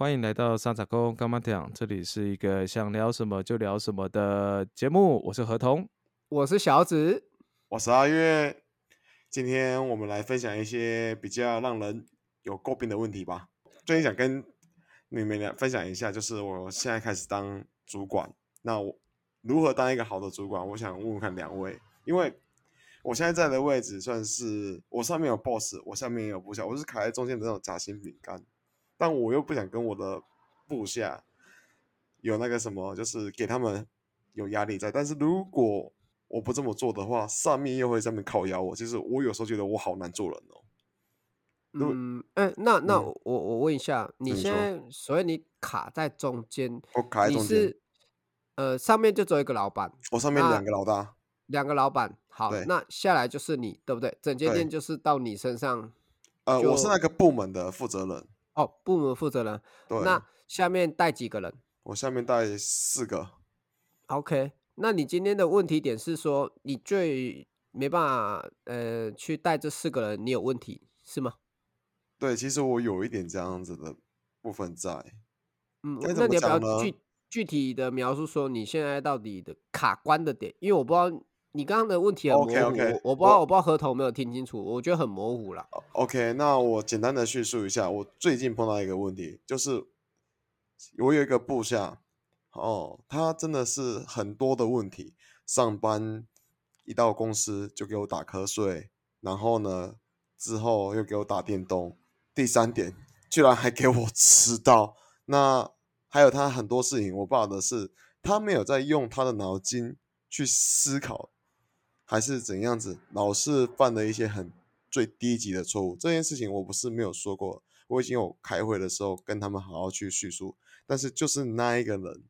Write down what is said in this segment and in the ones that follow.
欢迎来到三彩工干妈讲，这里是一个想聊什么就聊什么的节目。我是何童，我是小紫，我是阿月。今天我们来分享一些比较让人有诟病的问题吧。最近想跟你们俩分享一下，就是我现在开始当主管，那我如何当一个好的主管？我想问问看两位，因为我现在在的位置算是我上面有 boss，我下面也有部下，我是卡在中间的那种夹心饼干。但我又不想跟我的部下有那个什么，就是给他们有压力在。但是如果我不这么做的话，上面又会上面靠压我。就是我有时候觉得我好难做人哦。嗯，哎，那那我我问一下，你现在所以你卡在中间，我卡在中间，呃，上面就只有一个老板，我上面两个老大，两个老板。好，那下来就是你，对不对？整间店就是到你身上。呃，我是那个部门的负责人。哦，部门负责人，那下面带几个人？我下面带四个。OK，那你今天的问题点是说，你最没办法呃去带这四个人，你有问题是吗？对，其实我有一点这样子的部分在。嗯，那你要不要具具体的描述说你现在到底的卡关的点？因为我不知道。你刚刚的问题很模糊，我不知道，我不知道合同没有听清楚，我觉得很模糊了。OK，那我简单的叙述一下，我最近碰到一个问题，就是我有一个部下，哦，他真的是很多的问题，上班一到公司就给我打瞌睡，然后呢之后又给我打电动，第三点居然还给我迟到，那还有他很多事情，我不晓得是他没有在用他的脑筋去思考。还是怎样子，老是犯了一些很最低级的错误。这件事情我不是没有说过，我已经有开会的时候跟他们好好去叙述。但是就是那一个人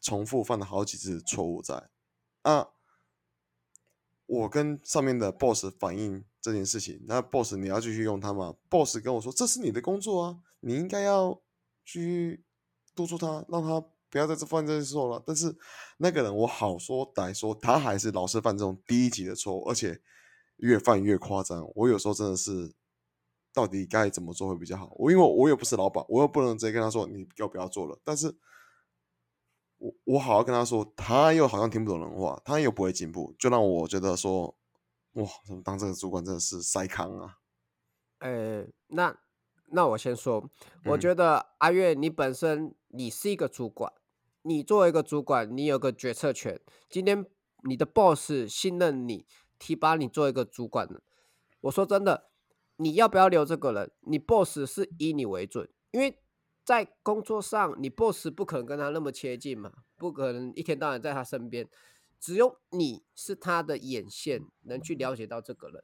重复犯了好几次错误在。啊，我跟上面的 boss 反映这件事情，那 boss 你要继续用他吗？boss 跟我说这是你的工作啊，你应该要去督促他，让他。不要在这犯这些错了。但是那个人，我好说歹说，他还是老是犯这种低级的错误，而且越犯越夸张。我有时候真的是，到底该怎么做会比较好？我因为我也不是老板，我又不能直接跟他说你要不要做了。但是，我我好好跟他说，他又好像听不懂人话，他又不会进步，就让我觉得说，哇，怎么当这个主管真的是塞康啊。呃，那那我先说，我觉得阿月，你本身你是一个主管。你作为一个主管，你有个决策权。今天你的 boss 信任你，提拔你做一个主管。我说真的，你要不要留这个人？你 boss 是以你为准，因为在工作上，你 boss 不可能跟他那么接近嘛，不可能一天到晚在他身边。只有你是他的眼线，能去了解到这个人。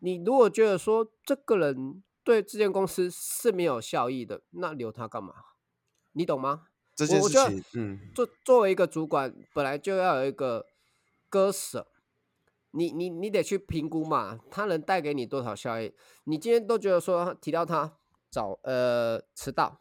你如果觉得说这个人对这间公司是没有效益的，那留他干嘛？你懂吗？这件事情，嗯，作作为一个主管，本来就要有一个割舍，你你你得去评估嘛，他能带给你多少效益？你今天都觉得说提到他早呃迟到、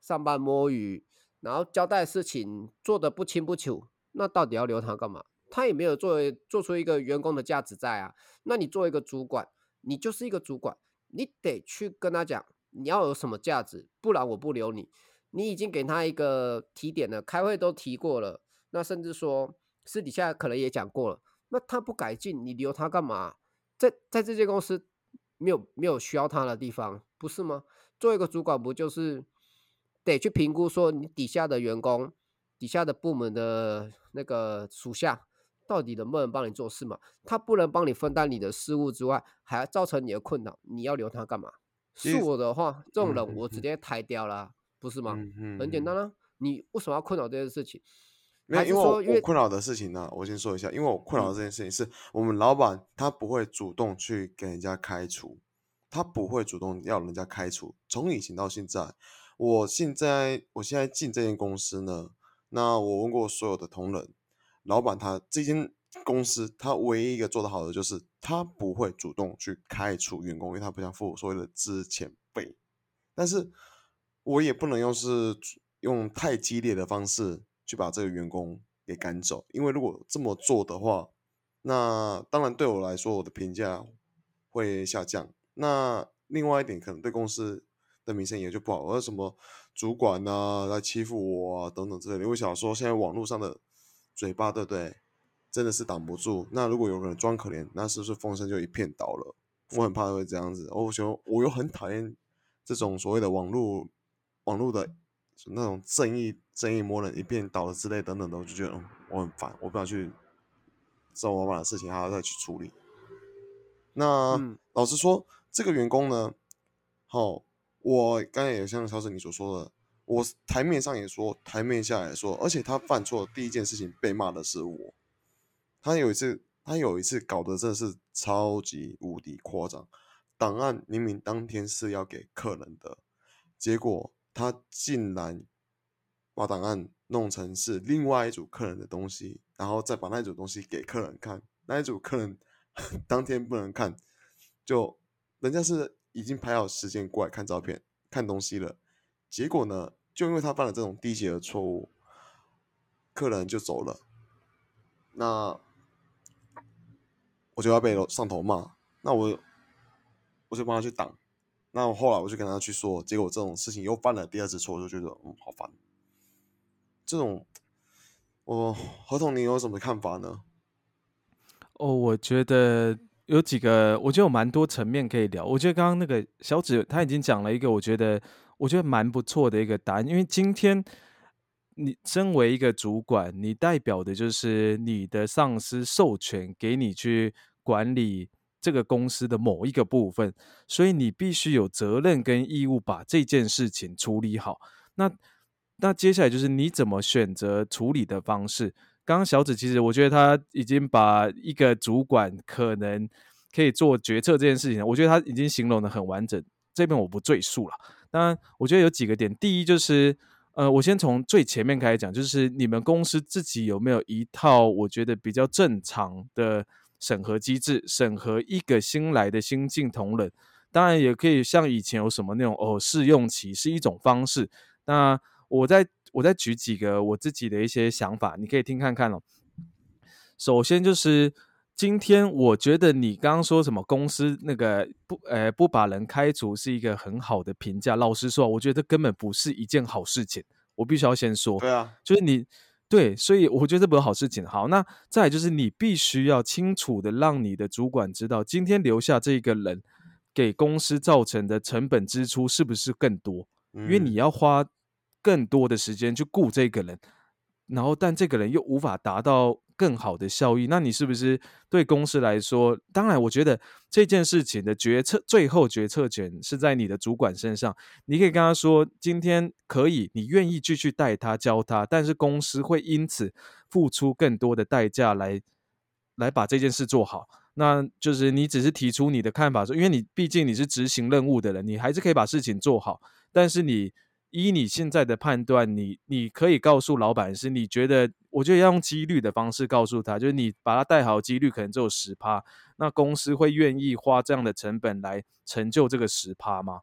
上班摸鱼，然后交代事情做的不清不楚，那到底要留他干嘛？他也没有作为做出一个员工的价值在啊。那你作为一个主管，你就是一个主管，你得去跟他讲你要有什么价值，不然我不留你。你已经给他一个提点了，开会都提过了，那甚至说私底下可能也讲过了，那他不改进，你留他干嘛？在在这间公司没有没有需要他的地方，不是吗？做一个主管，不就是得去评估说你底下的员工、底下的部门的那个属下到底能不能帮你做事嘛？他不能帮你分担你的事务之外，还要造成你的困扰，你要留他干嘛？是我的话，这种人我直接抬掉了。不是吗？很简单啊，你为什么要困扰这件事情？没有，因为我困扰的事情呢，我先说一下，因为我困扰的这件事情是我们老板他不会主动去给人家开除，他不会主动要人家开除。从以前到现在，我现在我现在进这间公司呢，那我问过所有的同仁，老板他这间公司他唯一一个做得好的就是他不会主动去开除员工，因为他不想付所谓的资遣费，但是。我也不能用是用太激烈的方式去把这个员工给赶走，因为如果这么做的话，那当然对我来说我的评价会下降。那另外一点可能对公司的名声也就不好，而什么主管啊来欺负我啊等等之类的。我想说，现在网络上的嘴巴，对不对？真的是挡不住。那如果有人装可怜，那是不是风声就一片倒了？我很怕会这样子。我觉得我又很讨厌这种所谓的网络网络的那种正义正义魔人一片倒了之类等等的，我就觉得我很烦，我不想去这种老板的事情还要再去处理。那、嗯老实说，这个员工呢，好、我刚才也像小沈你所说的，我台面上也说，台面下也说，而且他犯错第一件事情被骂的是我。他有一次，他有一次搞得真的是超级无敌夸张，档案明明当天是要给客人的，结果他竟然把档案弄成是另外一组客人的东西，然后再把那组东西给客人看，那一组客人 当天不能看，就人家是已经排好时间过来看照片、看东西了，结果呢，就因为他犯了这种低级的错误，客人就走了，那我就要被上头骂，那我我就帮他去挡，那我后来我就跟他去说，结果这种事情又犯了第二次错，我就觉得嗯好烦，这种我合同你有什么看法呢？哦，我觉得有几个，我觉得有蛮多层面可以聊。我觉得刚刚那个小指他已经讲了一个，我觉得我觉得蛮不错的一个答案。因为今天你身为一个主管，你代表的就是你的上司授权给你去管理这个公司的某一个部分，所以你必须有责任跟义务把这件事情处理好。那那接下来就是你怎么选择处理的方式。刚刚小紫其实我觉得他已经把一个主管可能可以做决策这件事情，我觉得他已经形容的很完整，这边我不赘述了。当然，我觉得有几个点，第一就是呃，我先从最前面开始讲，就是你们公司自己有没有一套我觉得比较正常的审核机制，审核一个新来的新进同仁。当然也可以像以前有什么那种哦试用期是一种方式。那我再我再举几个我自己的一些想法，你可以听看看哦。首先就是今天我觉得你刚刚说什么公司那个不呃不把人开除是一个很好的评价。老实说，我觉得根本不是一件好事情。我必须要先说，对啊，就是你对，所以我觉得这不是好事情。好，那再来就是你必须要清楚的让你的主管知道，今天留下这个人给公司造成的成本支出是不是更多？因因为你要花更多的时间去顾这个人，然后但这个人又无法达到更好的效益，那你是不是对公司来说？当然，我觉得这件事情的决策最后决策权是在你的主管身上。你可以跟他说，今天可以，你愿意继续带他教他，但是公司会因此付出更多的代价来来把这件事做好。那就是你只是提出你的看法，说，因为你毕竟你是执行任务的人，你还是可以把事情做好。但是你依你现在的判断，你你可以告诉老板是，你觉得，我觉得要用几率的方式告诉他，就是你把他带好，几率可能只有十趴，那公司会愿意花这样的成本来成就这个十趴吗？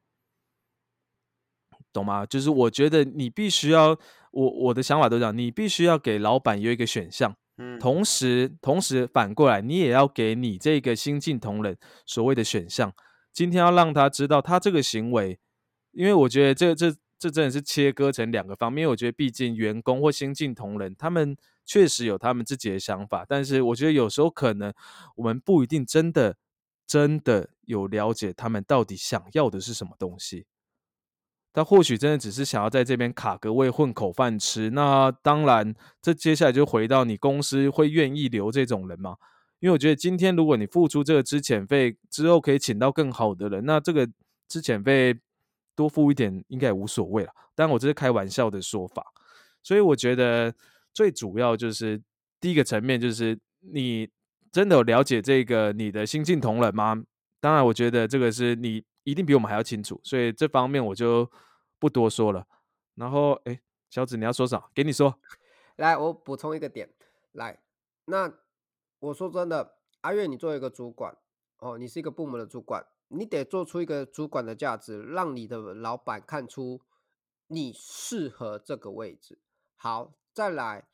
懂吗？就是我觉得你必须要，我我的想法都这样，你必须要给老板有一个选项。嗯，同时，同时反过来，你也要给你这个新进同仁所谓的选项。今天要让他知道，他这个行为，因为我觉得这这这真的是切割成两个方面。我觉得，毕竟员工或新进同仁，他们确实有他们自己的想法，但是我觉得有时候可能我们不一定真的真的有了解他们到底想要的是什么东西。他或许真的只是想要在这边卡个位混口饭吃。那当然，这接下来就回到你公司会愿意留这种人吗？因为我觉得今天如果你付出这个资遣费之后，可以请到更好的人，那这个资遣费多付一点应该也无所谓了。当然，我这是开玩笑的说法。所以我觉得最主要就是第一个层面，就是你真的有了解这个你的新晋同仁吗？当然，我觉得这个是你一定比我们还要清楚，所以这方面我就不多说了。然后，哎，小紫你要说啥？给你说。来，我补充一个点。来，那我说真的，阿月，你作为一个主管，哦，你是一个部门的主管，你得做出一个主管的价值，让你的老板看出你适合这个位置。好，再来，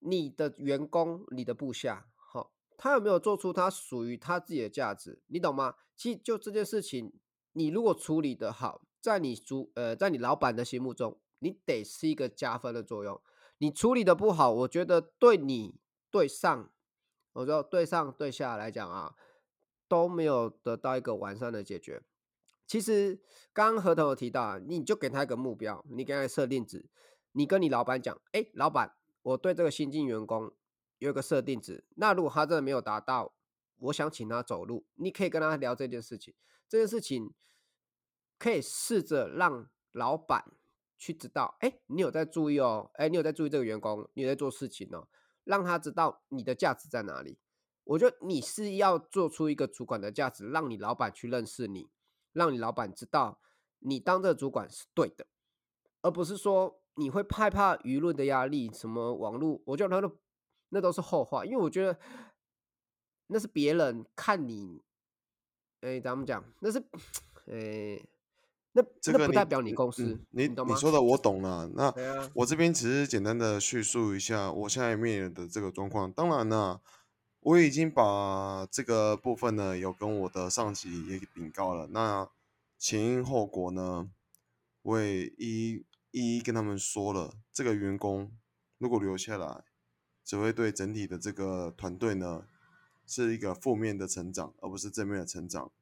你的员工，你的部下，好、他有没有做出他属于他自己的价值？你懂吗？其实就这件事情，你如果处理得好，在你主呃，在你老板的心目中，你得是一个加分的作用。你处理的不好，我觉得对你对上，我说对上对下来讲啊，都没有得到一个完善的解决。其实刚刚合同有提到啊，你就给他一个目标，你给他设定值，你跟你老板讲，哎，老板，我对这个新进员工有一个设定值，那如果他真的没有达到，我想请他走路，你可以跟他聊这件事情，这件事情可以试着让老板去知道，哎，你有在注意哦，哎，你有在注意这个员工，你有在做事情哦，让他知道你的价值在哪里。我觉得你是要做出一个主管的价值，让你老板去认识你。让你老板知道你当这个主管是对的，而不是说你会害怕舆论的压力，什么网络，我觉得那都那都是后话，因为我觉得那是别人看你，哎，咱们讲那是，哎，那那不代表你公司，你懂吗？你说的我懂了，那我这边只是简单的叙述一下我现在面临的这个状况，当然呢。我已经把这个部分呢，有跟我的上级也禀告了。那前因后果呢，我也一一一跟他们说了。这个员工如果留下来，只会对整体的这个团队呢，是一个负面的成长，而不是正面的成长。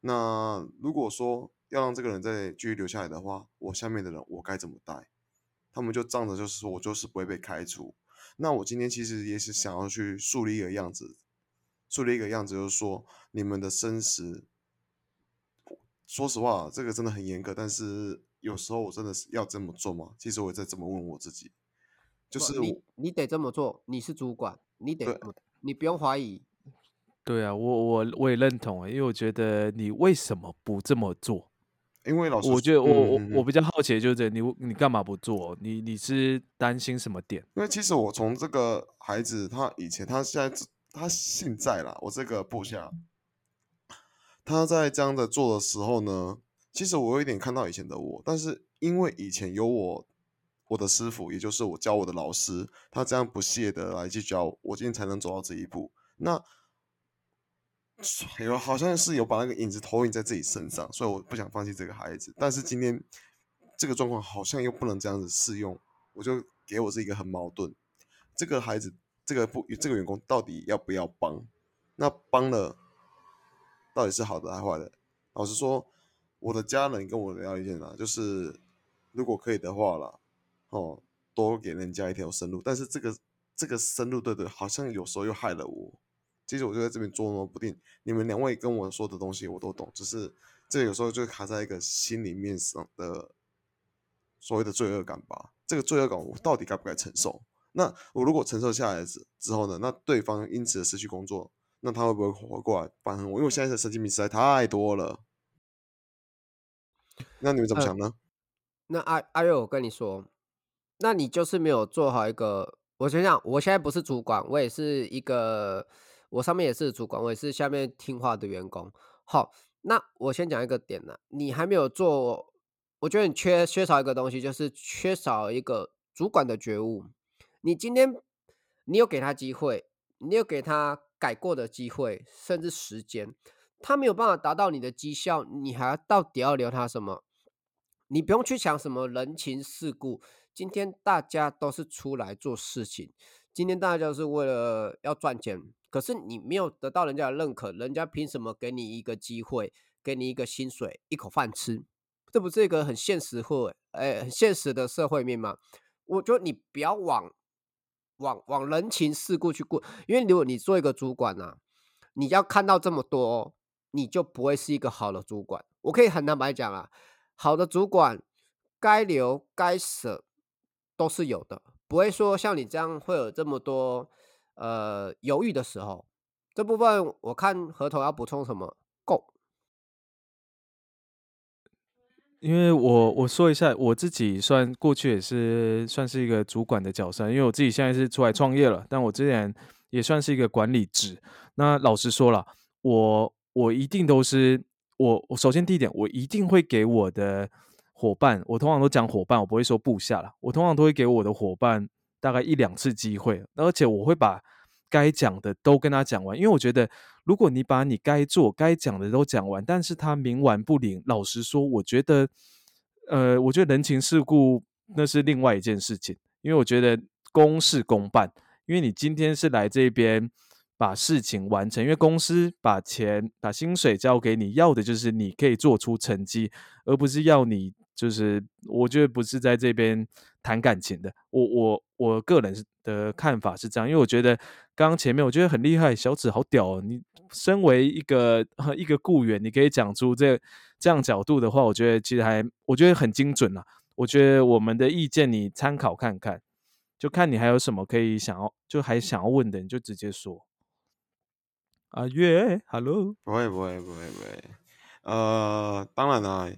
那如果说要让这个人再继续留下来的话，我下面的人我该怎么带？他们就仗着就是说我就是不会被开除。那我今天其实也是想要去树立一个样子，树立一个样子，就是说你们的生死，说实话，这个真的很严格。但是有时候我真的是要这么做吗？其实我在这么问我自己，就是你你得这么做，你是主管，你得你不用怀疑。对啊，我我我也认同啊，因为我觉得你为什么不这么做？因为老师，我觉得我我我比较好奇，就是你你干嘛不做？你你是担心什么点？因为其实我从这个孩子，他以前他现在他现在啦，我这个部下，他在这样的做的时候呢，其实我有一点看到以前的我，但是因为以前有我我的师傅，也就是我教我的老师，他这样不懈的来去教我，今天才能走到这一步。那。有好像是有把那个影子投影在自己身上，所以我不想放弃这个孩子。但是今天这个状况好像又不能这样子适用，我就给我是一个很矛盾。这个孩子，这个不，这个员工到底要不要帮？那帮了，到底是好的还是坏的？老实说，我的家人跟我聊一件啊，就是如果可以的话啦，哦，多给人家一条生路。但是这个这个生路，对对，好像有时候又害了我。其实我就在这边捉摸不定，你们两位跟我说的东西我都懂，只是这有时候就卡在一个心里面上的所谓的罪恶感吧。这个罪恶感我到底该不该承受？那我如果承受下来之之后呢？那对方因此失去工作，那他会不会活过来反恨我？因为我现在的神经病实在太多了。那你们怎么想呢？那阿阿瑞，我跟你说，那你就是没有做好一个。我想想，我现在不是主管，我也是一个。我上面也是主管，我也是下面听话的员工。好，那我先讲一个点呢，你还没有做，我觉得你缺缺少一个东西，就是缺少一个主管的觉悟。你今天你有给他机会，你有给他改过的机会，甚至时间，他没有办法达到你的绩效，你还到底要留他什么？你不用去想什么人情世故，今天大家都是出来做事情，今天大家是为了要赚钱。可是你没有得到人家的认可，人家凭什么给你一个机会，给你一个薪水，一口饭吃？这不是一个很现实或哎很现实的社会面吗？我觉得你不要往往往人情世故去过，因为如果你做一个主管呐，你要看到这么多，你就不会是一个好的主管。我可以很坦白讲啊，好的主管该留该舍都是有的，不会说像你这样会有这么多。呃，犹豫的时候，这部分我看合同要补充什么？够。因为我我说一下，我自己算过去也是算是一个主管的角色，因为我自己现在是出来创业了，但我之前也算是一个管理职。那老实说了，我我一定都是我我首先第一点，我一定会给我的伙伴，我通常都讲伙伴，我不会说部下了，我通常都会给我的伙伴。大概一两次机会，而且我会把该讲的都跟他讲完，因为我觉得，如果你把你该做、该讲的都讲完，但是他冥顽不灵，老实说，我觉得呃，我觉得人情世故那是另外一件事情，因为我觉得公事公办，因为你今天是来这边把事情完成，因为公司把钱把薪水交给你，要的就是你可以做出成绩，而不是要你就是我觉得不是在这边谈感情的。我我我个人的看法是这样，因为我觉得刚刚前面我觉得很厉害，小紫好屌哦！你身为一个一个雇员，你可以讲出这这样角度的话，我觉得其实还我觉得很精准啊。我觉得我们的意见你参考看看，就看你还有什么可以想要就还想要问的，你就直接说。阿月，Hello，不会不会不会不会，呃，当然啦，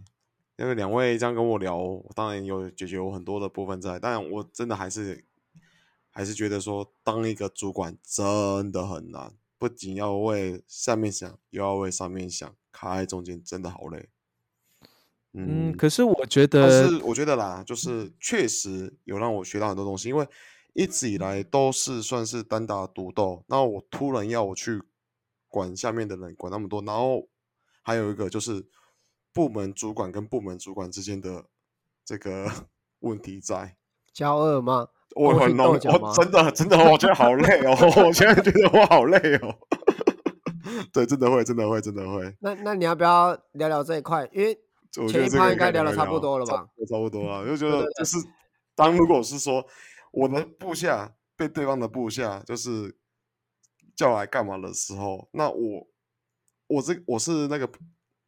因为两位这样跟我聊，当然有解决我很多的部分在，但我真的还是还是觉得说，当一个主管真的很难，不仅要为下面想，又要为上面想，卡在中间真的好累。嗯，可是我觉但得，是我觉得啦，就是确实有让我学到很多东西，因为一直以来都是算是单打独斗，那我突然要我去管下面的人，管那么多，然后还有一个就是部门主管跟部门主管之间的这个 问题在。交恶吗？我很浓，我真的真的，我觉得好累哦，我现在觉得我好累哦。对，真的会，真的会，真的会。那那你要不要聊聊这一块？因为前一趴应该聊的差不多了吧？差不多啊，就 觉得就是当如果是说我的部下被对方的部下就是叫来干嘛的时候，那我我这我是那个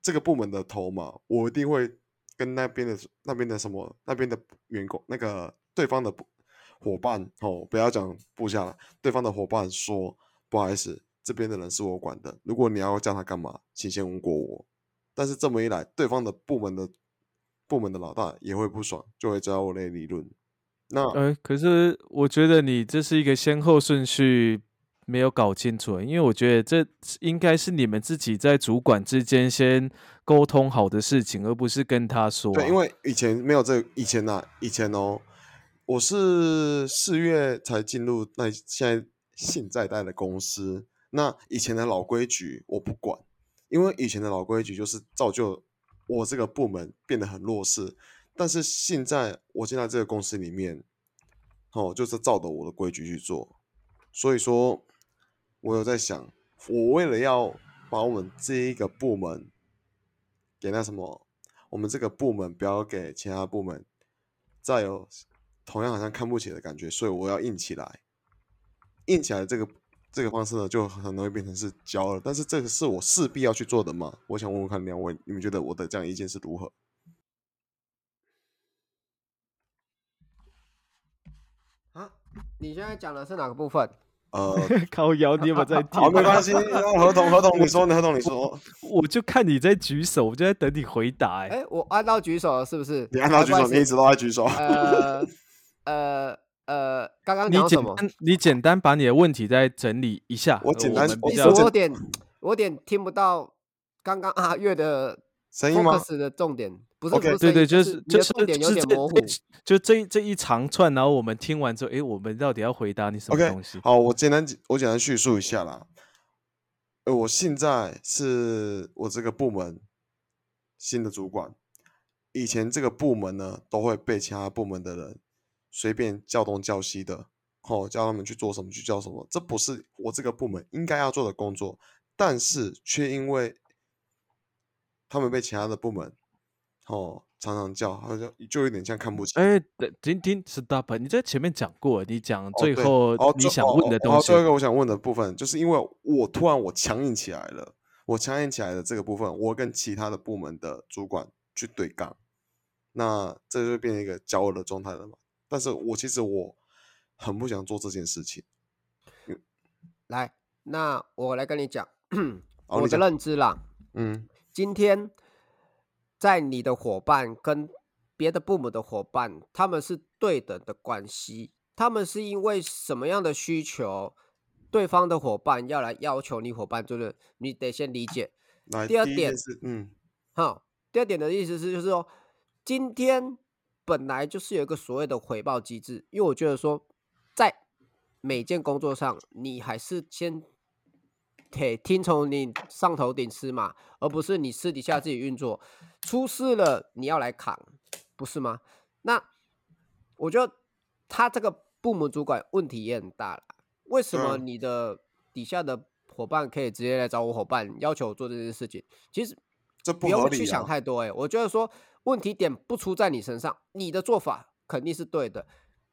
这个部门的头嘛，我一定会跟那边的那边的什么那边的员工那个对方的伙伴哦，不要讲部下了，对方的伙伴说不好意思，这边的人是我管的，如果你要叫他干嘛，请先问过我。但是这么一来，对方的部门的部门的老大也会不爽，就会找我来理论。那呃，可是我觉得你这是一个先后顺序没有搞清楚，因为我觉得这应该是你们自己在主管之间先沟通好的事情，而不是跟他说。对，因为以前没有这以前呢，以前哦，我是四月才进入那现在现在待的公司，那以前的老规矩我不管。因为以前的老规矩就是造就我这个部门变得很弱势，但是现在我进在这个公司里面，哦，就是照着我的规矩去做。所以说，我有在想，我为了要把我们这一个部门给那什么，我们这个部门不要给其他部门再有同样好像看不起的感觉，所以我要硬起来，硬起来这个。这个方式呢，就很容易变成是教了，但是这个是我势必要去做的嘛？我想问问看两位，你们觉得我的这样意见是如何？啊，你现在讲的是哪个部分？呃，靠腰，你有没有在听？好，没关系，合同，合同，你说，合同，你说。我就看你在举手，我就在等你回答。哎，我按到举手了，是不是？你按到举手，你一直都在举手。呃，呃。呃，刚刚你简单，你简单把你的问题再整理一下。我简单，我有点，我有点听不到刚刚阿月的 声音吗？的重点不是，对对，就是就是重点有点模糊。就这这一长串，然后我们听完之后，哎，我们到底要回答你什么东西？好，我简单我简单叙述一下啦。呃，我现在是我这个部门新的主管，以前这个部门呢都会被其他部门的人。随便叫东叫西的，哦，叫他们去做什么去叫什么，这不是我这个部门应该要做的工作，但是却因为他们被其他的部门，哦，常常叫，好像就有点像看不起。哎，对，听听，stop，你在前面讲过，你讲最后你想问的东西。最后一个我想问的部分，就是因为我突然我强硬起来了，我强硬起来的这个部分，我跟其他的部门的主管去对杠，那这就变成一个骄傲的状态了嘛？但是我其实我很不想做这件事情。来，那我来跟你讲我的认知啦。嗯，今天在你的伙伴跟别的部门的伙伴，他们是对等的关系。他们是因为什么样的需求，对方的伙伴要来要求你伙伴做的，你得先理解。第二点是，嗯，好，第二点的意思是，就是说今天。本来就是有一个所谓的回报机制，因为我觉得说，在每件工作上，你还是先得听从你上头顶吃嘛，而不是你私底下自己运作。出事了你要来扛，不是吗？那我觉得他这个部门主管问题也很大了。为什么你的底下的伙伴可以直接来找我伙伴要求我做这件事情？其实这不不合理用去想啊。太多哎、我觉得说问题点不出在你身上，你的做法肯定是对的。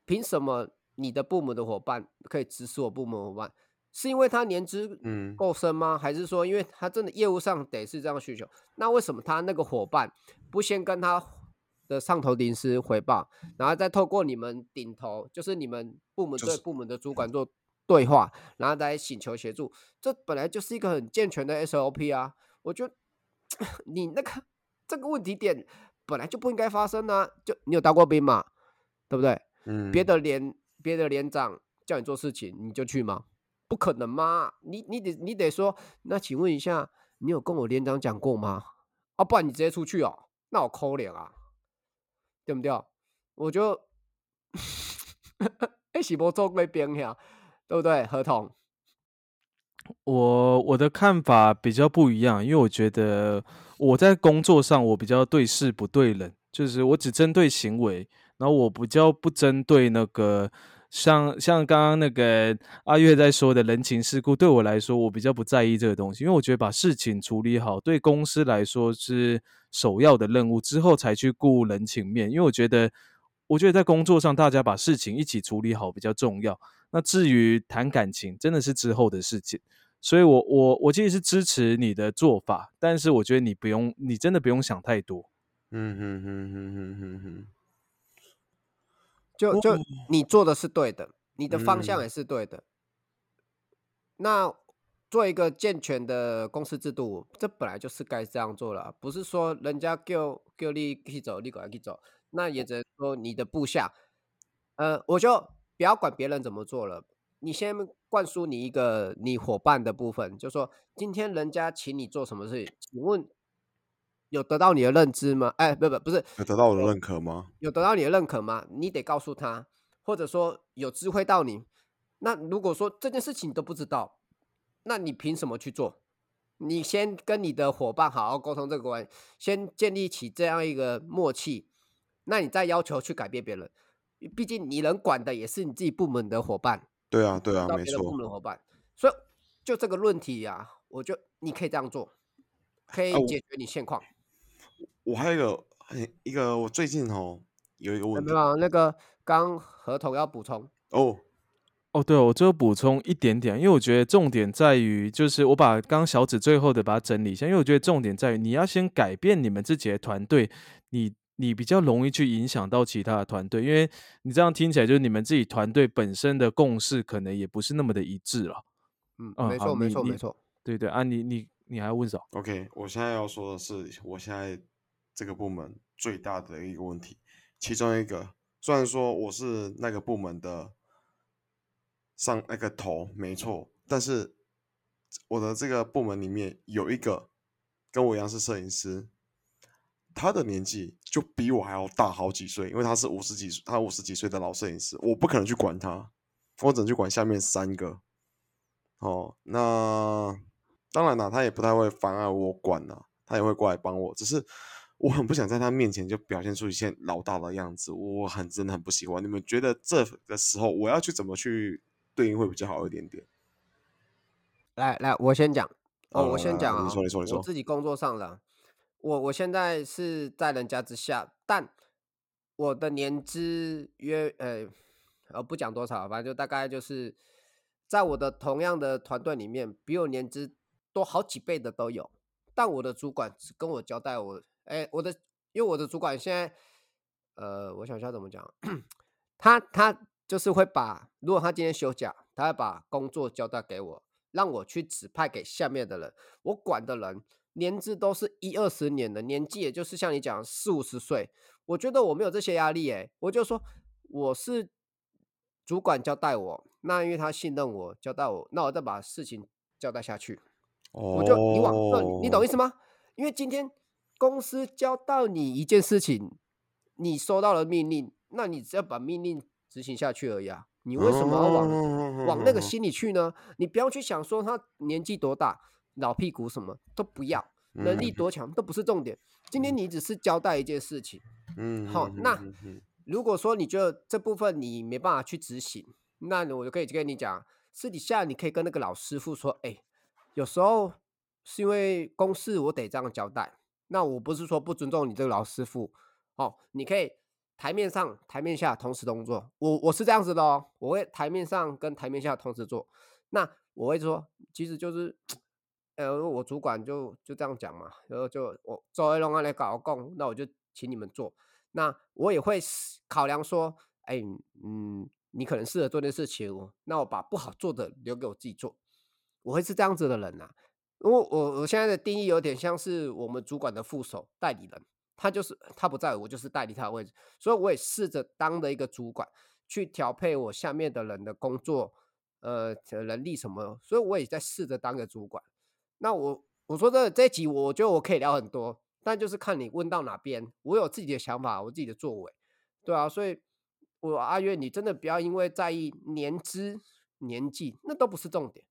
凭什么你的部门的伙伴可以指使我部门伙伴？是因为他年资嗯够深吗？还是说因为他真的业务上得是这样需求？那为什么他那个伙伴不先跟他的上头临时回报，然后再透过你们顶头，就是你们部门对部门的主管做对话，然后再请求协助？这本来就是一个很健全的 SOP 啊！我觉得 你那个这个问题点本来就不应该发生啊！就你有当过兵嘛，对不对？嗯，别的连别的连长叫你做事情，你就去吗？不可能嘛！你你得你得说，那请问一下，你有跟我连长讲过吗？啊，不然你直接出去哦，那我抠脸啊，对不对？我就 哎，是无做过兵呀，对不对？合同，我我的看法比较不一样，因为我觉得我在工作上我比较对事不对人，就是我只针对行为，然后我比较不针对那个像像刚刚那个阿月在说的人情世故，对我来说我比较不在意这个东西，因为我觉得把事情处理好对公司来说是首要的任务，之后才去顾人情面，因为我觉得我觉得在工作上大家把事情一起处理好比较重要。那至于谈感情，真的是之后的事情。所以我，我我其实是支持你的做法，但是我觉得你不用，你真的不用想太多。嗯哼哼哼哼哼哼，就就哦你做的是对的，你的方向嗯也是对的。那做一个健全的公司制度，这本来就是该这样做了，不是说人家叫叫你去走，你赶快去走。那也只能说你的部下，呃，我就不要管别人怎么做了，你先灌输你一个你伙伴的部分，就说今天人家请你做什么事情，请问有得到你的认知吗？哎，不不不是，有得到我的认可吗？有得到你的认可吗？你得告诉他，或者说有知会到你。那如果说这件事情你都不知道，那你凭什么去做？你先跟你的伙伴好好沟通这个关系，先建立起这样一个默契，那你再要求去改变别人。毕竟你能管的也是你自己部门的伙伴，对啊，对啊，没错部。门的伙伴。所以就这个论题呀、我就你可以这样做，可以解决你现况。我还有一个很一个，我最近哦有一个问题没有那个刚合同要补充？哦，哦，对哦，我最后补充一点点，因为我觉得重点在于，就是我把刚刚小指最后的把它整理一下，因为我觉得重点在于你要先改变你们自己的团队，你你比较容易去影响到其他的团队，因为你这样听起来就是你们自己团队本身的共识可能也不是那么的一致了。嗯，嗯没错，没错，没错。对对啊，你你你还要问什么？OK，我现在要说的是，我现在这个部门最大的一个问题，其中一个，虽然说我是那个部门的上那个头，没错，但是我的这个部门里面有一个跟我一样是摄影师，他的年纪就比我还要大好几岁，因为他是五十几岁，他五十几岁的老摄影师，我不可能去管他，我只能去管下面三个。哦，那当然啦，他也不太会妨碍我管啦，他也会过来帮我。只是我很不想在他面前就表现出一些老大的样子，我很真的很不喜欢。你们觉得这个时候我要去怎么去对应会比较好一点点？来来，我先讲哦，哦我先讲你说你说你说我自己工作上的，我我现在是在人家之下，但我的年资约呃呃不讲多少，反正就大概就是在我的同样的团队里面，比我年资多好几倍的都有。但我的主管只跟我交代我，哎，我的因为我的主管现在，呃，我想一下怎么讲，他他就是会把，如果他今天休假，他会把工作交代给我，让我去指派给下面的人。我管的人年资都是一二十年的，年纪也就是像你讲四五十岁。我觉得我没有这些压力，诶，我就说我是主管交代我，那因为他信任我，交代我，那我再把事情交代下去。哦，我就你往这，你懂意思吗？因为今天公司交到你一件事情，你收到了命令，那你只要把命令执行下去而已啊。你为什么要往、往那个哦心里去呢？你不要去想说他年纪多大，老屁股什么都不要。能力多强都不是重点。今天你只是交代一件事情，嗯，好，嗯那如果说你觉得这部分你没办法去执行，那我就可以跟你讲，私底下你可以跟那个老师傅说，哎，有时候是因为公事我得这样交代，那我不是说不尊重你这个老师傅，哦，你可以台面上、台面下同时动作，我我是这样子的哦，我会台面上跟台面下同时做，那我会说，其实就是。呃，我主管就就这样讲嘛，然后就我周围龙安来搞供，那我就请你们做。那我也会考量说，哎，嗯，你可能适合做这件事情哦，那我把不好做的留给我自己做。我会是这样子的人呐、因为我我现在的定义有点像是我们主管的副手代理人，他就是他不在，我就是代理他的位置，所以我也试着当的一个主管，去调配我下面的人的工作，呃，能力什么，所以我也在试着当个主管。那我我说这这一集，我觉得我可以聊很多，但就是看你问到哪边，我有自己的想法，我自己的作为，对啊，所以我阿月，你真的不要因为在意年资、年纪，那都不是重点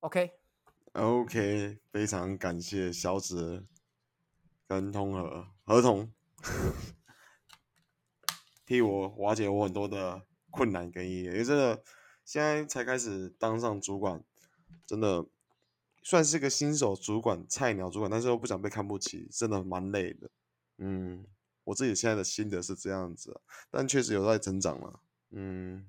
，OK？OK，非常感谢小紫跟通和合同替我瓦解我很多的困难跟意见，因为真的现在才开始当上主管，真的算是个新手主管、菜鸟主管，但是又不想被看不起，真的蛮累的。嗯，我自己现在的心得是这样子，但确实有在成长了。嗯，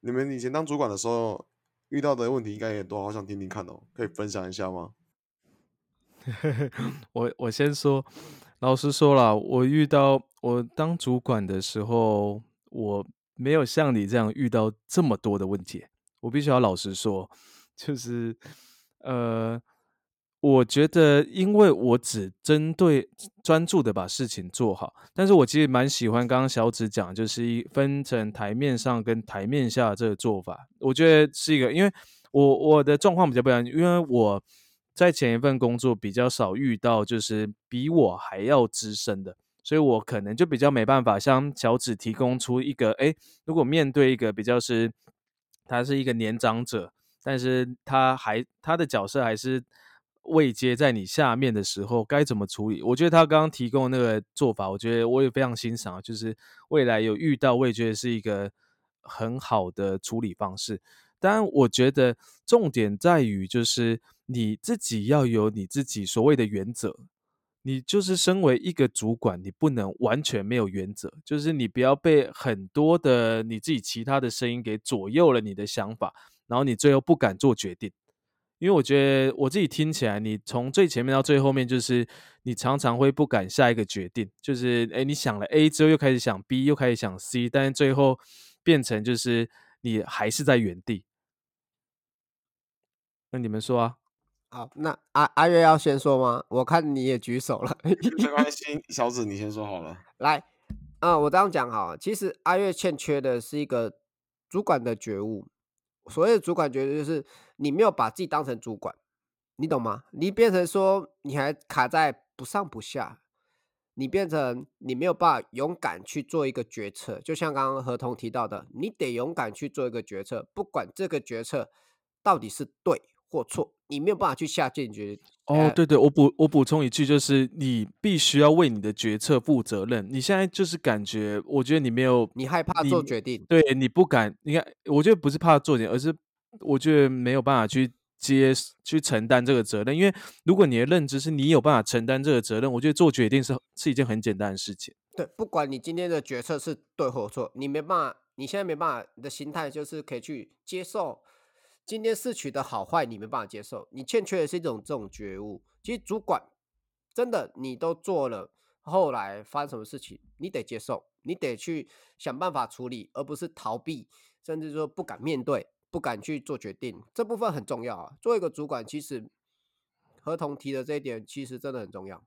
你们以前当主管的时候遇到的问题应该也多，好想听听看哦，可以分享一下吗？我我先说，老实说了，我遇到我当主管的时候，我没有像你这样遇到这么多的问题。我必须要老实说，就是呃，我觉得，因为我只针对专注的把事情做好，但是我其实蛮喜欢刚刚小紫讲，就是一分成台面上跟台面下这个做法，我觉得是一个，因为我我的状况比较不一样，因为我在前一份工作比较少遇到，就是比我还要资深的，所以我可能就比较没办法向小紫提供出一个，诶，如果面对一个比较是他是一个年长者，但是他还他的角色还是位接在你下面的时候，该怎么处理？我觉得他刚刚提供那个做法，我觉得我也非常欣赏，就是未来有遇到，我也觉得是一个很好的处理方式。当然，我觉得重点在于就是你自己要有你自己所谓的原则。你就是身为一个主管，你不能完全没有原则，就是你不要被很多的你自己其他的声音给左右了你的想法，然后你最后不敢做决定。因为我觉得我自己听起来，你从最前面到最后面，就是你常常会不敢下一个决定，就是哎，你想了 A 之后又开始想 B，又开始想 C，但是最后变成就是你还是在原地。那你们说啊？好，那阿阿月要先说吗？我看你也举手了。没关系，小紫你先说好了。来，啊、我这样讲哈，其实阿月欠缺的是一个主管的觉悟。所谓的主管觉得，就是你没有把自己当成主管，你懂吗？你变成说你还卡在不上不下，你变成你没有办法勇敢去做一个决策。就像刚刚合同提到的，你得勇敢去做一个决策，不管这个决策到底是对或错，你没有办法去下定决。哦呃，对对，我补我补充一句，就是你必须要为你的决策负责任。你现在就是感觉，我觉得你没有，你害怕做决定，对你不敢。你看，我觉得不是怕做决定，而是我觉得没有办法去接去承担这个责任。因为如果你的认知是你有办法承担这个责任，我觉得做决定是是一件很简单的事情。对，不管你今天的决策是对或错，你没办法，你现在没办法，你的心态就是可以去接受今天事取的好坏，你没办法接受，你欠缺的是一种这种觉悟。其实主管真的你都做了，后来发生什么事情，你得接受，你得去想办法处理，而不是逃避，甚至说不敢面对，不敢去做决定，这部分很重要啊。作为一个主管，其实合同提的这一点，其实真的很重要。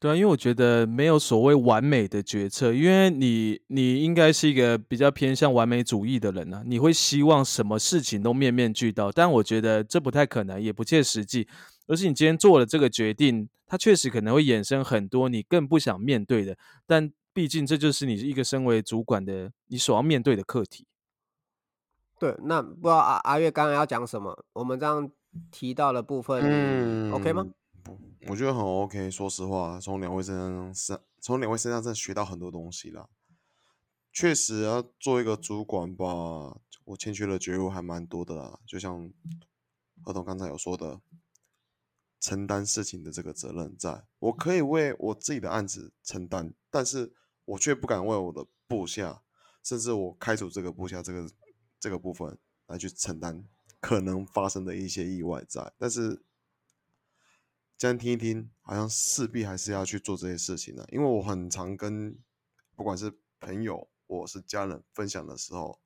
对啊，因为我觉得没有所谓完美的决策，因为你你应该是一个比较偏向完美主义的人呢、你会希望什么事情都面面俱到，但我觉得这不太可能，也不切实际。而是你今天做了这个决定，它确实可能会衍生很多你更不想面对的，但毕竟这就是你一个身为主管的你所要面对的课题。对，那不知道阿阿月刚刚要讲什么？我们这样提到的部分，嗯 OK 吗？我觉得很 OK。说实话，从两位身上身从两位身上真的学到很多东西啦。确实要做一个主管吧，我欠缺的觉悟还蛮多的啦。就像何总刚才有说的，承担事情的这个责任，在我可以为我自己的案子承担，但是我却不敢为我的部下，甚至我开除这个部下这个这个部分来去承担可能发生的一些意外在。但是这样听一听，好像势必还是要去做这些事情的，因为我很常跟不管是朋友。我是家人分享的时候，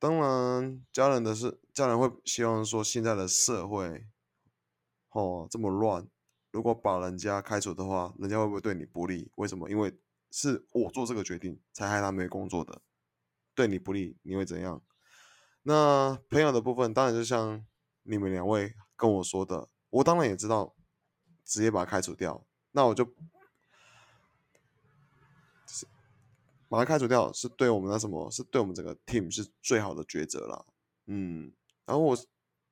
当然家人的是家人会希望说现在的社会，哦这么乱，如果把人家开除的话，人家会不会对你不利？为什么？因为是我做这个决定才害他没工作的，对你不利，你会怎样？那朋友的部分，当然就像你们两位跟我说的，我当然也知道，直接把他开除掉，那我就。把他开除掉是对我们的什么？是对我们整个 team 是最好的抉择了。嗯，然后我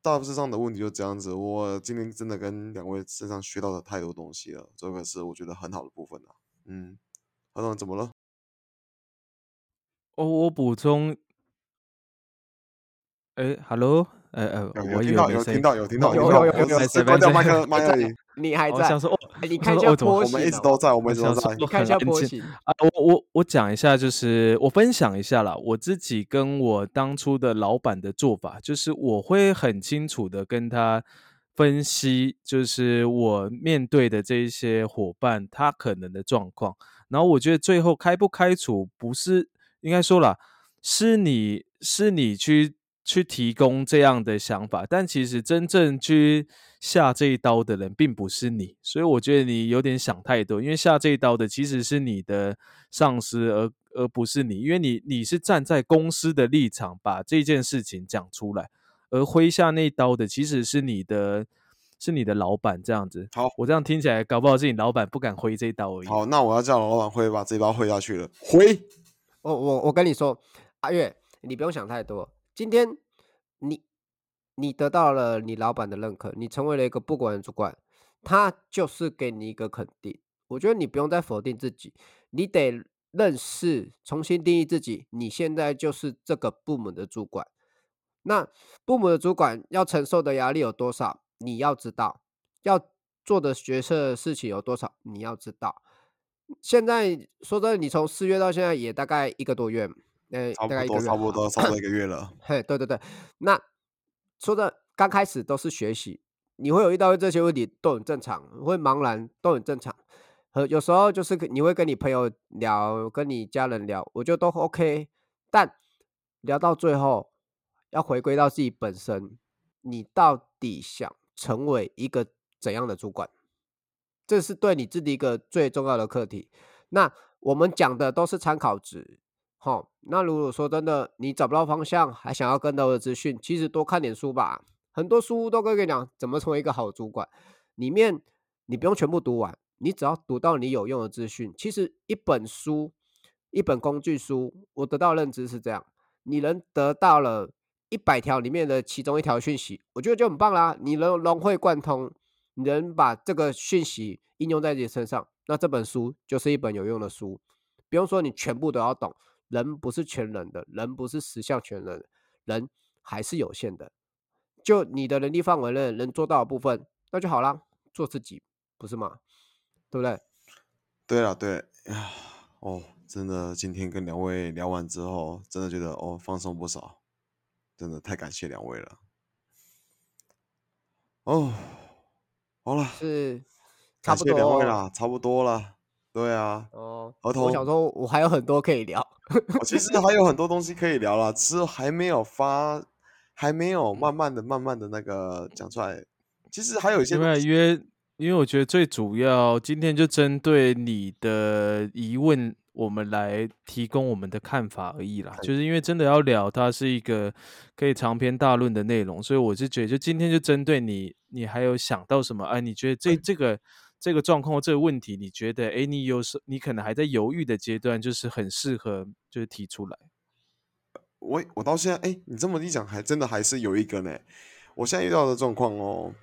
大致上的问题就这样子。我今天真的跟两位身上学到了太多东西了，这个是我觉得很好的部分啦。嗯，何总怎么了？哦，我补充。哎，Hello，呃呃，有听到，有听到，有听到，有有有有，关掉麦克麦克，你还在？想说，你看一下波形，我们一直都在，我们一直都在。你看一下波形啊，我我我讲一下，就是我分享一下啦，我自己跟我当初的老板的做法，就是我会很清楚的跟他分析，就是我面对的这一些伙伴他可能的状况，然后我觉得最后开不开除，不是应该说了，是你是你去。去提供这样的想法，但其实真正去下这一刀的人并不是你，所以我觉得你有点想太多。因为下这一刀的其实是你的上司，而而不是你，因为你你是站在公司的立场把这件事情讲出来，而挥下那一刀的其实是你的，是你的老板这样子。好，我这样听起来搞不好是你老板不敢挥这一刀而已。好，那我要叫老板挥，把这一刀挥下去了。挥，我我我跟你说，阿月，你不用想太多。今天你你得到了你老板的认可，你成为了一个不管的主管，他就是给你一个肯定。我觉得你不用再否定自己，你得认识、重新定义自己。你现在就是这个部门的主管，那部门的主管要承受的压力有多少？你要知道，要做的决策事情有多少？你要知道。现在说真的，你从四月到现在也大概一个多月。呃，大概多，差不多一个月了。嘿，对对对，那说的刚开始都是学习，你会有遇到这些问题都很正常，会茫然都很正常。和有时候就是你会跟你朋友聊，跟你家人聊，我觉得都 OK。但聊到最后，要回归到自己本身，你到底想成为一个怎样的主管？这是对你自己一个最重要的课题。那我们讲的都是参考值。好，那如果说真的你找不到方向，还想要更多的资讯，其实多看点书吧。很多书都跟你讲怎么成为一个好主管，里面你不用全部读完，你只要读到你有用的资讯。其实一本书，一本工具书，我得到认知是这样：你能得到了一百条里面的其中一条讯息，我觉得就很棒啦。你能融会贯通，你能把这个讯息应用在自己身上，那这本书就是一本有用的书。不用说你全部都要懂。人不是全能的，人不是十项全能，人还是有限的。就你的能力范围内能做到的部分，那就好啦，做自己，不是吗？对不对？对了，对呀，哦，真的，今天跟两位聊完之后，真的觉得哦，放松不少，真的太感谢两位了。哦，好了，是，差不多了，差不多了。对啊，哦，我想说，我还有很多可以聊。其实还有很多东西可以聊了，只是还没有发，还没有慢慢的、慢慢的那个讲出来。其实还有一些，因为因为因为我觉得最主要，今天就针对你的疑问，我们来提供我们的看法而已啦。就是因为真的要聊，它是一个可以长篇大论的内容，所以我是觉得，就今天就针对你，你还有想到什么？哎，你觉得这这个？这个状况，这个问题，你觉得，哎，你有时你可能还在犹豫的阶段，就是很适合，就是提出来。我我到现在，哎，你这么一讲，还真的还是有一个呢。我现在遇到的状况哦，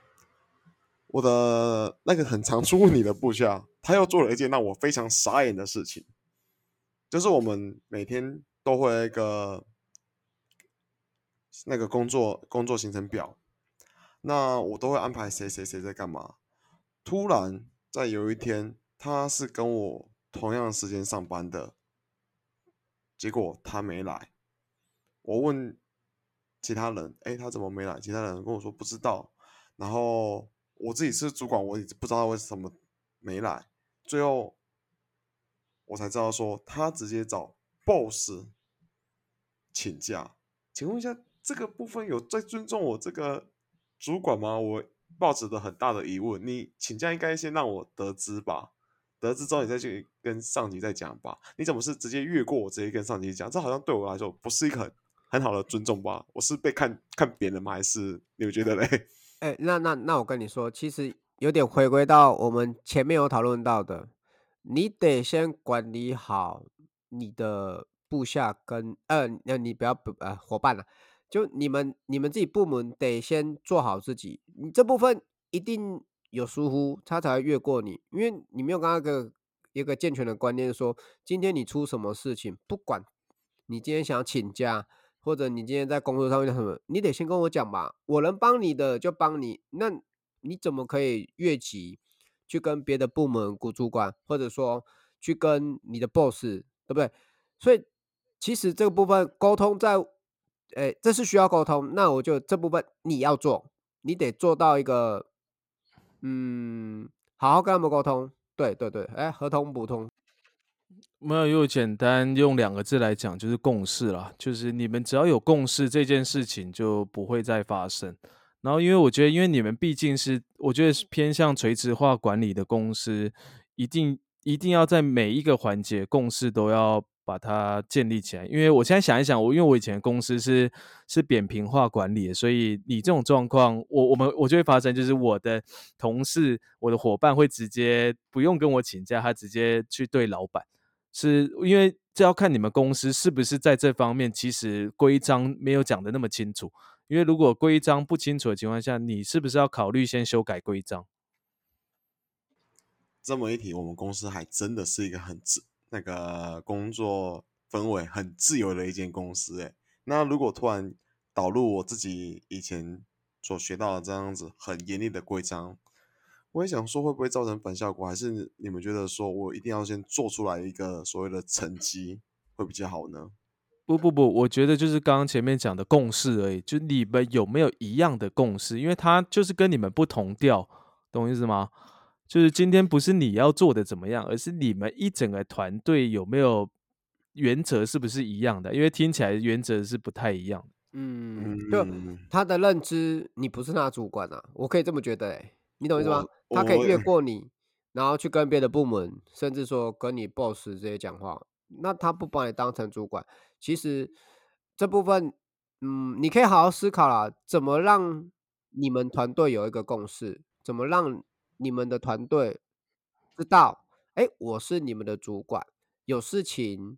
我的那个很常出问题的部下，他又做了一件让我非常傻眼的事情，就是我们每天都会有一个那个工作工作行程表，那我都会安排谁谁谁在干嘛。突然在有一天，他是跟我同样时间上班的，结果他没来。我问其他人，哎，他怎么没来？其他人跟我说不知道。然后我自己是主管，我也不知道为什么没来。最后我才知道说，他直接找 boss 请假。请问一下，这个部分有在尊重我这个主管吗？我抱持的很大的疑问。你请假应该先让我得知吧，得知之后你再去跟上级再讲吧。你怎么是直接越过我，直接跟上级讲？这好像对我来说不是一个很很好的尊重吧？我是被看看扁了吗？还是你们觉得嘞？哎，那那那我跟你说，其实有点回归到我们前面有讨论到的，你得先管理好你的部下跟呃，那你不要不呃伙伴了，就你们你们自己部门得先做好自己，你这部分一定有疏忽，他才会越过你，因为你没有刚刚个一个健全的观念，说今天你出什么事情，不管你今天想请假。或者你今天在工作上面什么，你得先跟我讲吧。我能帮你的就帮你，那你怎么可以越级去跟别的部门、股主管，或者说去跟你的 boss，对不对？所以其实这个部分沟通在，哎，这是需要沟通。那我就这部分你要做，你得做到一个，嗯，好好跟他们沟通。对对对，哎，合同补通。没有，又简单用两个字来讲，就是共识啦。就是你们只要有共识，这件事情就不会再发生。然后，因为我觉得，因为你们毕竟是，我觉得是偏向垂直化管理的公司，一定一定要在每一个环节共识都要把它建立起来。因为我现在想一想，我因为我以前公司是是扁平化管理，所以你这种状况，我我们我就会发生，就是我的同事、我的伙伴会直接不用跟我请假，他直接去对老板。是因为这要看你们公司是不是在这方面，其实规章没有讲的那么清楚。因为如果规章不清楚的情况下，你是不是要考虑先修改规章？这么一提，我们公司还真的是一个很那个工作氛围很自由的一间公司。诶，那如果突然导入我自己以前所学到的这样子很严厉的规章。我也想说，会不会造成反效果？还是你们觉得说我一定要先做出来一个所谓的成绩会比较好呢？不不不，我觉得就是刚刚前面讲的共识而已。就你们有没有一样的共识？因为他就是跟你们不同调，懂意思吗？就是今天不是你要做的怎么样，而是你们一整个团队有没有原则是不是一样的？因为听起来原则是不太一样。嗯，就他的认知，你不是他主管啊，我可以这么觉得哎。你懂意思吗？他可以越过你，然后去跟别的部门，甚至说跟你 boss 这些讲话。那他不把你当成主管，其实这部分，嗯，你可以好好思考啦，怎么让你们团队有一个共识？怎么让你们的团队知道，哎，我是你们的主管，有事情，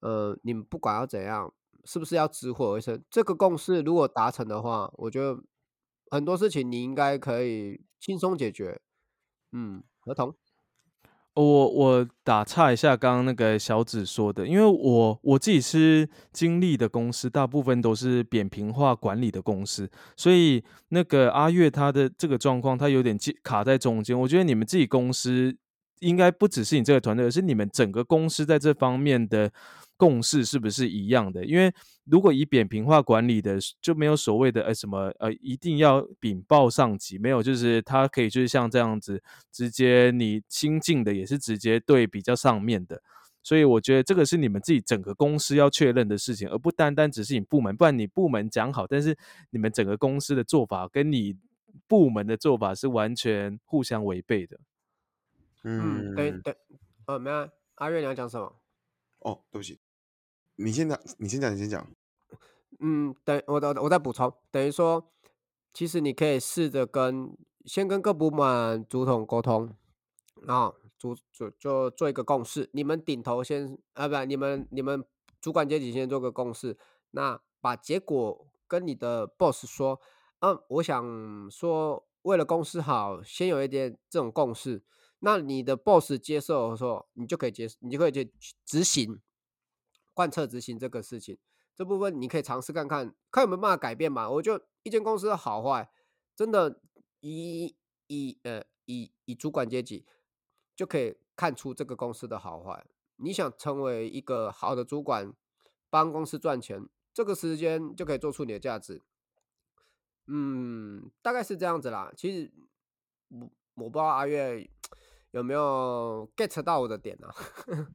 呃，你们不管要怎样，是不是要知火为生？这个共识如果达成的话，我觉得很多事情你应该可以。轻松解决，嗯，合同。我我打岔一下，刚刚那个小紫说的，因为我我自己是经历的公司，大部分都是扁平化管理的公司，所以那个阿月他的这个状况，他有点卡在中间。我觉得你们自己公司应该不只是你这个团队，而是你们整个公司在这方面的。共识是不是一样的？因为如果以扁平化管理的，就没有所谓的呃什么呃一定要禀报上级，没有，就是他可以就是像这样子，直接你新进的也是直接对比较上面的。所以我觉得这个是你们自己整个公司要确认的事情，而不单单只是你部门。不然你部门讲好，但是你们整个公司的做法跟你部门的做法是完全互相违背的。嗯，对对，呃，没有，阿月你要讲什么？哦，对不起。你先讲，你先讲，你先讲。嗯，等我，我我再补充，等于说，其实你可以试着跟先跟各部门主统沟通，啊主主就做一个共识。你们顶头先啊，不，你们你们主管阶级先做个共识。那把结果跟你的 boss 说，嗯，我想说，为了公司好，先有一点这种共识，那你的 boss 接受的时候，你就可以接，你就可以去执行、贯彻执行这个事情。这部分你可以尝试看看，看有没有办法改变嘛。我就一间公司的好坏，真的以以呃以以主管阶级就可以看出这个公司的好坏。你想成为一个好的主管，帮公司赚钱，这个时间就可以做出你的价值。嗯，大概是这样子啦。其实我我不知道阿月有没有 get 到我的点啊。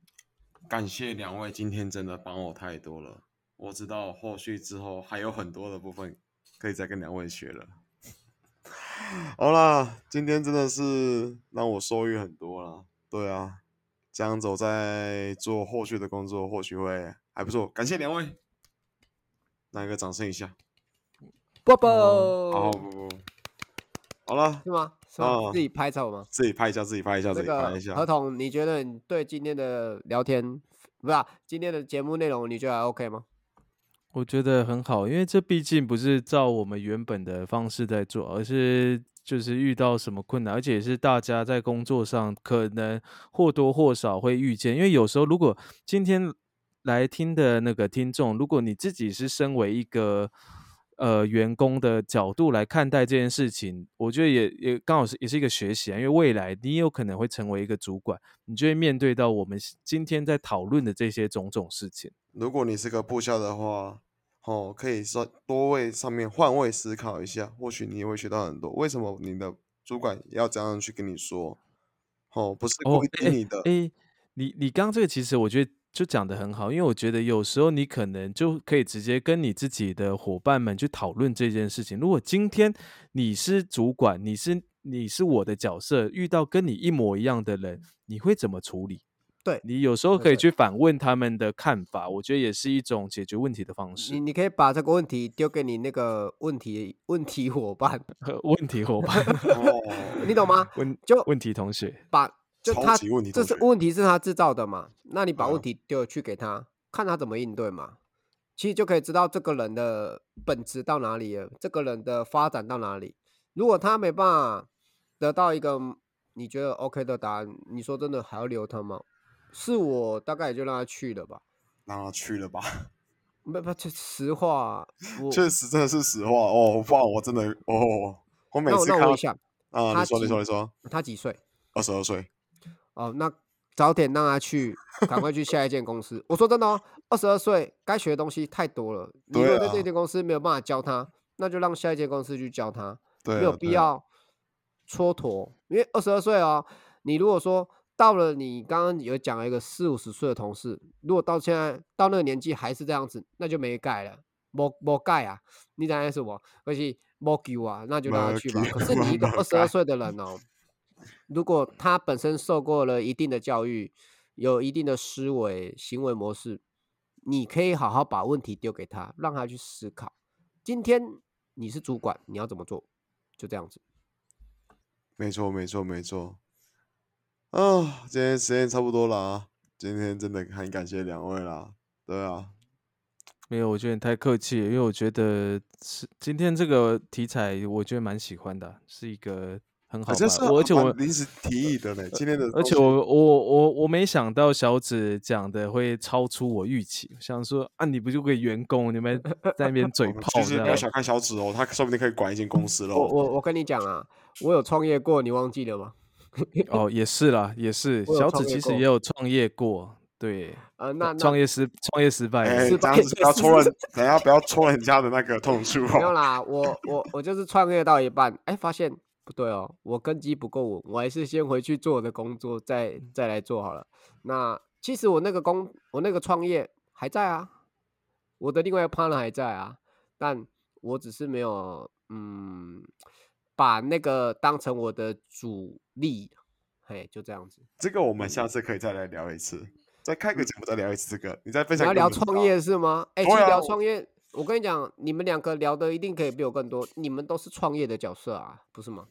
感谢两位，今天真的帮我太多了。我知道后续之后还有很多的部分可以再跟两位学了。好啦，今天真的是让我受益很多了。对啊，这样走在做后续的工作，或许会还不错。感谢两位，来个掌声一下。啵啵，好不不，好了，是吗？哦自己拍照吗？自己拍一下，自己拍一下，自这个己拍一下。合同，你觉得你对今天的聊天，不是、啊、今天的节目内容，你觉得还 OK 吗？我觉得很好，因为这毕竟不是照我们原本的方式在做，而是就是遇到什么困难，而且也是大家在工作上可能或多或少会遇见。因为有时候如果今天来听的那个听众，如果你自己是身为一个呃员工的角度来看待这件事情，我觉得也也刚好是也是一个学习啊，因为未来你有可能会成为一个主管，你就会面对到我们今天在讨论的这些种种事情。如果你是个部下的话，哦，可以说多位上面换位思考一下，或许你也会学到很多。为什么你的主管要这样去跟你说？哦，不是故意逼你的。诶，你你刚刚这个其实我觉得就讲的很好，因为我觉得有时候你可能就可以直接跟你自己的伙伴们去讨论这件事情。如果今天你是主管，你是你是我的角色，遇到跟你一模一样的人，你会怎么处理？对你有时候可以去反问他们的看法，我觉得也是一种解决问题的方式。你你可以把这个问题丢给你那个问题问题伙伴，问题伙伴，哦，你懂吗？问就问题同学，把超级问题这是问题是他制造的嘛？那你把嗯问题丢去给他，看他怎么应对嘛。其实就可以知道这个人的本质到哪里了，这个人的发展到哪里。如果他没办法得到一个你觉得 OK 的答案，你说真的还要留他吗？是我大概也就让他去了吧。让他去了吧。不不，这实话，我确实真的是实话哦，不然我真的哦，我每次看啊，他你说你说你说，他几岁？二十二岁，哦，那早点让他去，赶快去下一间公司。我说真的哦，二十二岁该学的东西太多了。你如果在这间公司没有办法教他，那就让下一间公司去教他，对啊，没有。必要蹉跎。因为二十二岁哦，你如果说到了你刚刚有讲了一个四五十岁的同事，如果到现在到那个年纪还是这样子，那就没改了，没没改啊。你讲的是什么？可是没救啊，那就让他去吧。可是你一个二十二改岁的人哦，如果他本身受过了一定的教育，有一定的思维行为模式，你可以好好把问题丢给他，让他去思考。今天你是主管，你要怎么做？就这样子。没错，没错，没错。啊，今天时间差不多了啊，今天真的很感谢两位啦。对啊，没有，我觉得你太客气了，因为我觉得是今天这个题材，我觉得蛮喜欢的，是一个很好而且我临时提议的呢，今天的，而且我我我我没想到小紫讲的会超出我预期，想说啊，你不就个员工，你们 在那边嘴炮。其实不要小看小紫哦，他说不定可以管一间公司喽。我我我跟你讲啊，我有创业过，你忘记了吗？哦，也是啦，也是，小紫其实也有创业过，对，呃，那那创业失创业失败了。哎，失败这样子不要是戳人，等一下不要戳人家的那个痛处哦。没有啦，我我我就是创业到一半，哎，发现不对哦，我根基不够稳，我还是先回去做我的工作，再再来做好了。那其实我那个工，我那个创业还在啊，我的另外一个 partner 还在啊，但我只是没有嗯，把那个当成我的主力，嘿，就这样子。这个我们下次可以再来聊一次，再开个节目再聊一次这个，你再分享你要聊创业是吗？哎、其聊啊创业，我跟你讲，你们两个聊的一定可以比我更多，你们都是创业的角色啊，不是吗？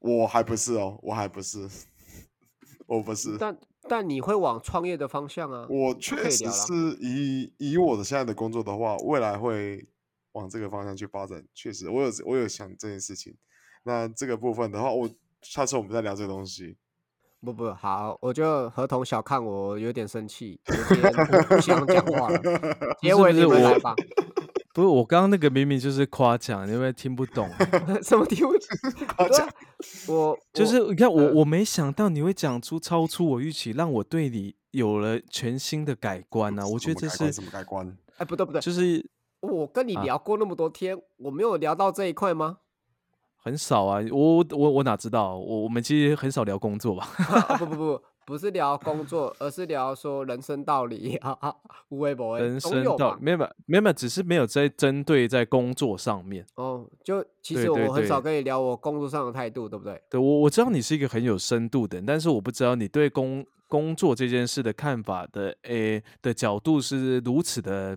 我还不是哦，我还不是，我不是，但但你会往创业的方向啊，我可确实是以以我的现在的工作的话，未来会往这个方向去发展。确实，我有我有想这件事情，那这个部分的话，我下次我们再聊这个东西。不不好，我就合同小看我有点生气，有点不不想讲话了。结尾你们来吧，不是我刚刚那个明明就是夸奖，你有没有听不懂？什么听不懂？夸奖 我就是你看我呃我没想到你会讲出超出我预期，让我对你有了全新的改观啊！我觉得这是什么改观？哎不对不对，就是我跟你啊聊过那么多天，我没有聊到这一块吗？很少啊，我我我哪知道？我我们其实很少聊工作吧？啊不不不，不是聊工作，而是聊说人生道理啊啊，无微不微，人。生道没有没有没有只是没有在针对在工作上面。哦，就其实我很少对跟你聊我工作上的态度，对不对？对我我知道你是一个很有深度的人，但是我不知道你对工工作这件事的看法的诶的角度是如此的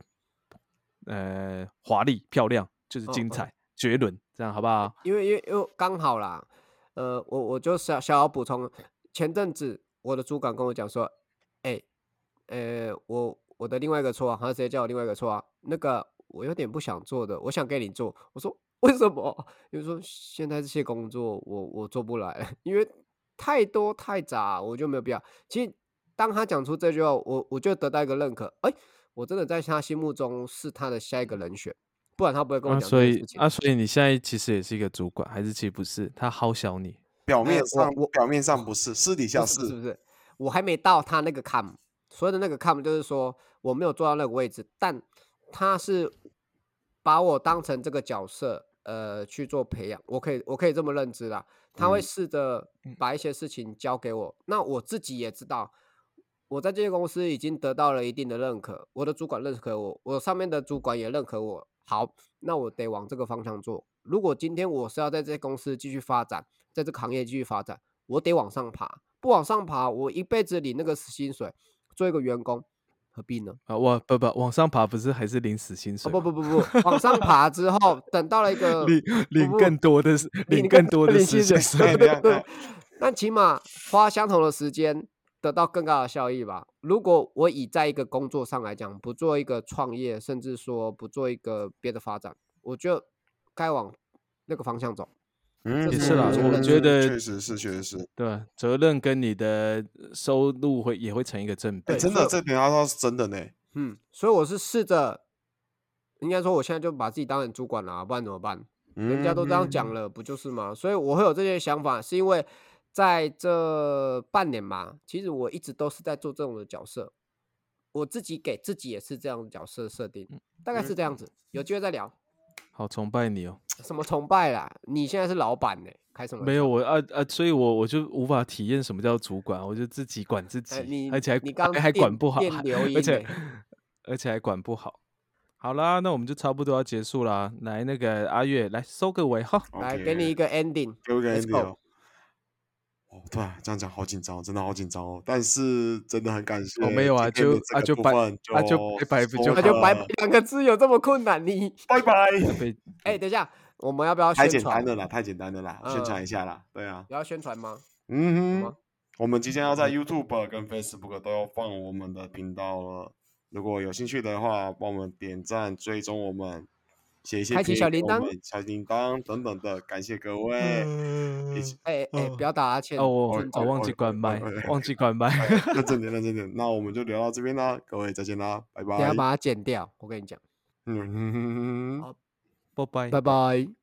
呃华丽漂亮，就是精彩、绝伦，这样好不好？因为因为因为刚好啦，呃，我我就小小要补充，前阵子我的主管跟我讲说，哎、呃，我我的另外一个错啊，他直接叫我另外一个错啊，那个我有点不想做的，我想给你做。我说为什么？因为说现在这些工作我我做不来，因为太多太杂，我就没有必要。其实当他讲出这句话，我我就得到一个认可，哎、我真的在他心目中是他的下一个人选，不然他不会跟我啊，讲这所以。啊，所以你现在其实也是一个主管，还是其实不是？他好小你，表面上我表面上不是，私底下是不是不是，我还没到他那个 com，所有的那个 com 就是说我没有做到那个位置，但他是把我当成这个角色，呃，去做培养，我可以我可以这么认知啦。他会嗯试着把一些事情交给我，那我自己也知道，我在这些公司已经得到了一定的认可，我的主管认可我，我上面的主管也认可我。好，那我得往这个方向做。如果今天我是要在这些公司继续发展，在这个行业继续发展，我得往上爬。不往上爬，我一辈子领那个死薪水，做一个员工，何必呢？啊，我不不往上爬，不是还是领死薪哦水哦？不不不不，往上爬之后，等到了一个领领更多的是领领更多的死薪水，薪水哎。等一下等一对，但起码花相同的时间得到更高的效益吧。如果我以在一个工作上来讲，不做一个创业，甚至说不做一个别的发展，我就该往那个方向走。嗯，也是啦我我觉得确实是，确实是。对，责任跟你的收入会也会成一个正比。真的，这点他说是真的呢。嗯，所以我是试着，应该说我现在就把自己当成主管了、不然怎么办？人家都这样讲嗯了，不就是吗？所以我会有这些想法，是因为在这半年嘛，其实我一直都是在做这种的角色，我自己给自己也是这样的角色设定，大概是这样子。有机会再聊。好崇拜你哦！什么崇拜啦？你现在是老板呢、开什么玩没有我啊啊，所以我我就无法体验什么叫主管，我就自己管自己，而且还你刚还还管不好，而且欸 而且还管不好。好啦，那我们就差不多要结束啦。来，那个阿月来收个尾哈。来给你一个 ending。给我一个 ending 哦。哦，对啊，这样讲好紧张，真的好紧张哦。但是真的很感谢。哦没有啊就啊就拜分啊就拜拜不就收那就拜了拜两个字有这么困难？你拜拜。被 哎、等一下，我们要不要太宣传？简单了啦，太简单了啦，宣传嗯一下啦。对啊，你要宣传吗？嗯哼，我们即将要在 YouTube 跟 Facebook 都要放我们的频道了。如果有兴趣的话，帮我们点赞、追踪我们，写一些开启小铃铛小铃铛等等的，感谢各位。一起哎、哎、不要打哈欠哦，我我忘记哦哦关麦忘记关麦。认真点，认真点。那我们就聊到这边啦，各位再见啦，拜拜。等一下把它剪掉。我跟你讲，嗯哼哼哼哼。拜拜。拜拜。